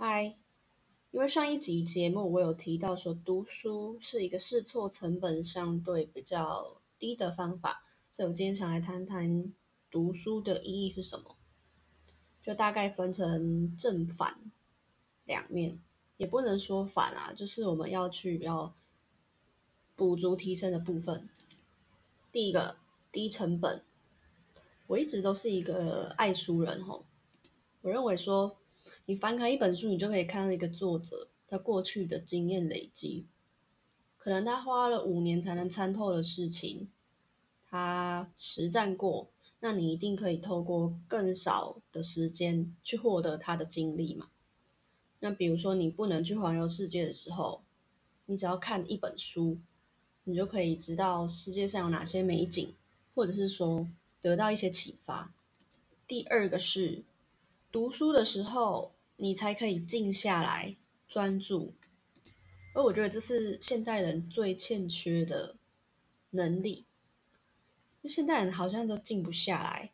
嗨，因为上一集节目我有提到说，读书是一个试错成本相对比较低的方法，所以我今天想来谈谈读书的意义是什么。就大概分成正反两面，也不能说反啊，就是我们要去要补足提升的部分。第一个低成本，我一直都是一个爱书人吼，我认为说。你翻开一本书，你就可以看到一个作者他过去的经验累积，可能他花了五年才能参透的事情，他实战过，那你一定可以透过更少的时间去获得他的经历嘛？那比如说你不能去环游世界的时候，你只要看一本书，你就可以知道世界上有哪些美景，或者是说得到一些启发。第二个是读书的时候。你才可以静下来专注，而我觉得这是现代人最欠缺的能力。现代人好像都静不下来，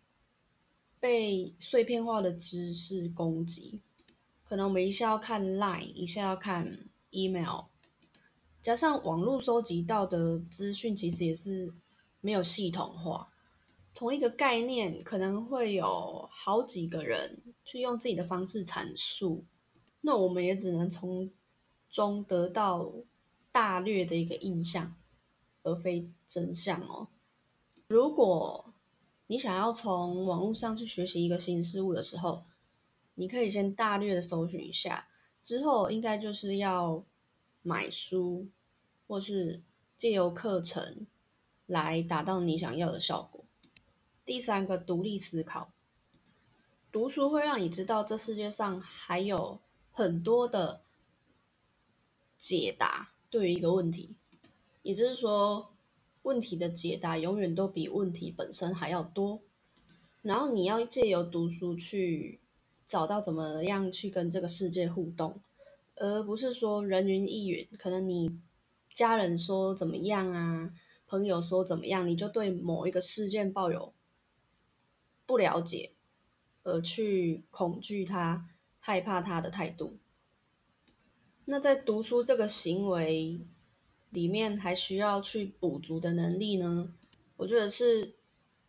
被碎片化的知识攻击。可能我们一下要看 Line，一下要看 email，加上网络收集到的资讯，其实也是没有系统化。同一个概念可能会有好几个人去用自己的方式阐述，那我们也只能从中得到大略的一个印象，而非真相哦。如果你想要从网络上去学习一个新事物的时候，你可以先大略的搜寻一下，之后应该就是要买书，或是借由课程来达到你想要的效果。第三个，独立思考。读书会让你知道这世界上还有很多的解答对于一个问题，也就是说，问题的解答永远都比问题本身还要多。然后你要借由读书去找到怎么样去跟这个世界互动，而不是说人云亦云。可能你家人说怎么样啊，朋友说怎么样，你就对某一个事件抱有。不了解，而去恐惧他、害怕他的态度。那在读书这个行为里面，还需要去补足的能力呢？我觉得是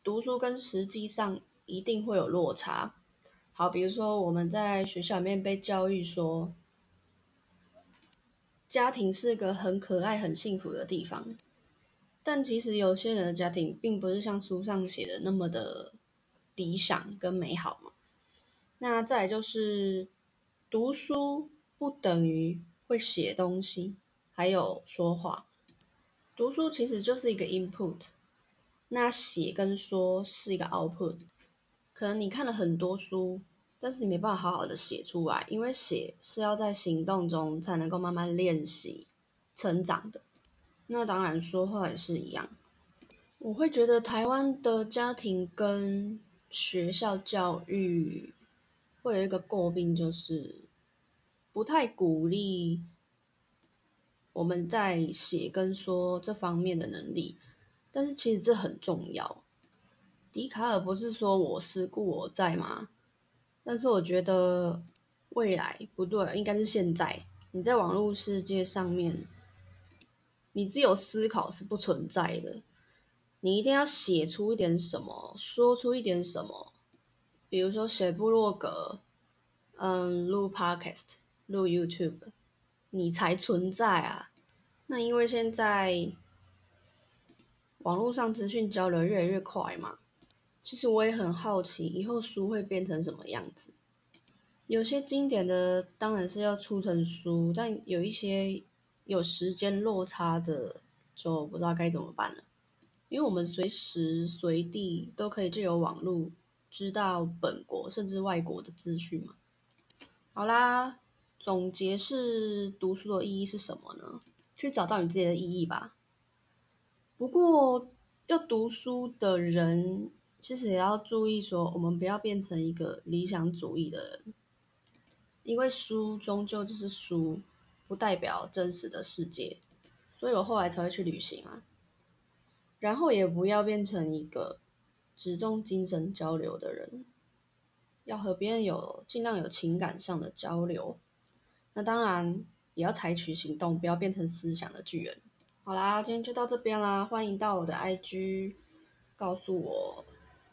读书跟实际上一定会有落差。好，比如说我们在学校里面被教育说，家庭是个很可爱、很幸福的地方，但其实有些人的家庭并不是像书上写的那么的。理想跟美好嘛，那再就是读书不等于会写东西，还有说话。读书其实就是一个 input，那写跟说是一个 output。可能你看了很多书，但是你没办法好好的写出来，因为写是要在行动中才能够慢慢练习成长的。那当然说话也是一样。我会觉得台湾的家庭跟学校教育会有一个诟病，就是不太鼓励我们在写跟说这方面的能力。但是其实这很重要。笛卡尔不是说我思故我在吗？但是我觉得未来不对，应该是现在。你在网络世界上面，你只有思考是不存在的。你一定要写出一点什么，说出一点什么，比如说写部落格，嗯，录 podcast，录 YouTube，你才存在啊。那因为现在网络上资讯交流越来越快嘛，其实我也很好奇，以后书会变成什么样子。有些经典的当然是要出成书，但有一些有时间落差的，就不知道该怎么办了。因为我们随时随地都可以借由网络知道本国甚至外国的资讯嘛。好啦，总结是读书的意义是什么呢？去找到你自己的意义吧。不过要读书的人，其实也要注意说，我们不要变成一个理想主义的人，因为书终究就是书，不代表真实的世界。所以我后来才会去旅行啊。然后也不要变成一个只重精神交流的人，要和别人有尽量有情感上的交流，那当然也要采取行动，不要变成思想的巨人。好啦，今天就到这边啦，欢迎到我的 IG 告诉我，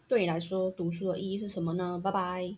对你来说读书的意义是什么呢？拜拜。